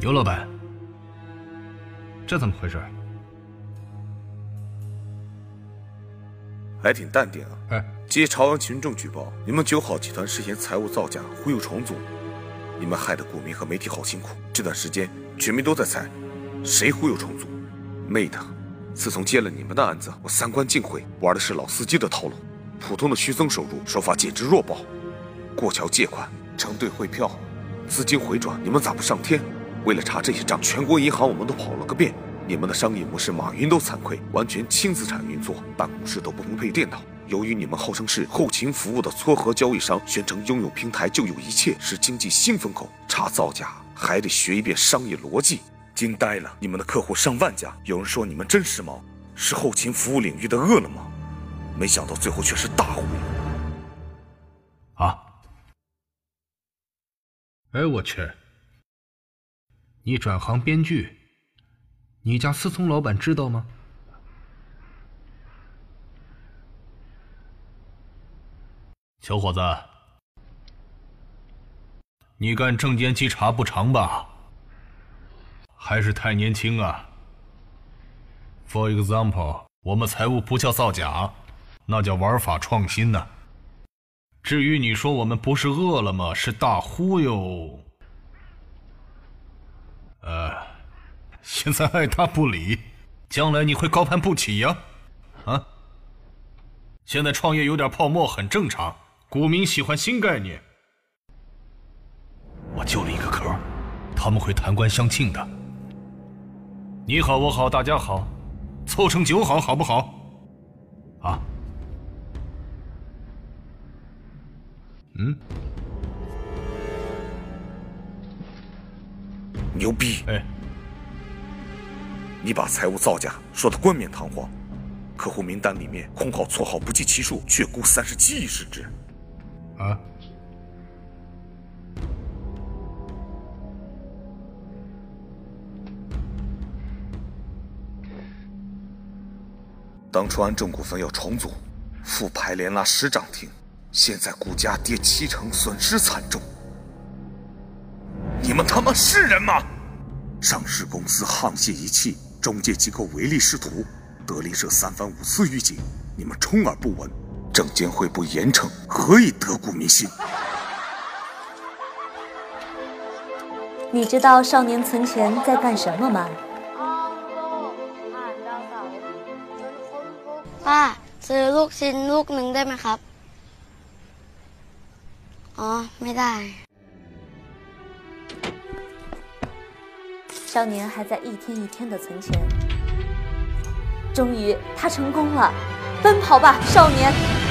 尤老板，这怎么回事？还挺淡定啊！哎，接朝阳群众举报，你们九好集团涉嫌财务造假、忽悠重组，你们害得股民和媒体好辛苦。这段时间，全民都在猜，谁忽悠重组？妹的！自从接了你们的案子，我三观尽毁，玩的是老司机的套路，普通的虚增收入手法简直弱爆，过桥借款、承兑汇票、资金回转，你们咋不上天？为了查这些账，全国银行我们都跑了个遍。你们的商业模式，马云都惭愧，完全轻资产运作，办公室都不能配电脑。由于你们号称是后勤服务的撮合交易商，宣称拥有平台就有一切，是经济新风口。查造假还得学一遍商业逻辑，惊呆了！你们的客户上万家，有人说你们真时髦，是后勤服务领域的饿了么，没想到最后却是大忽悠。啊！哎，我去！你转行编剧？你家思聪老板知道吗？小伙子，你干证监稽查不长吧？还是太年轻啊？For example，我们财务不叫造假，那叫玩法创新呢。至于你说我们不是饿了么，是大忽悠，呃。现在爱搭不理，将来你会高攀不起呀！啊！现在创业有点泡沫很正常，股民喜欢新概念。我救了一个壳，他们会弹冠相庆的。你好，我好，大家好，凑成九好，好不好？啊？嗯？牛逼！哎。你把财务造假说的冠冕堂皇，客户名单里面空号错号不计其数，却估三十七亿市值。啊！当初安正股份要重组，复牌连拉十涨停，现在股价跌七成，损失惨重。你们他妈是人吗？上市公司沆瀣一气。中介机构唯利是图，德林社三番五次预警，你们充耳不闻。证监会不严惩，何以得股民心？你知道少年存钱在干什么吗？爸，ซื้อลูกชิ้นลูกหนึ่งได้ไหมครับอ๋อไม่ได้少年还在一天一天的存钱，终于他成功了，奔跑吧，少年！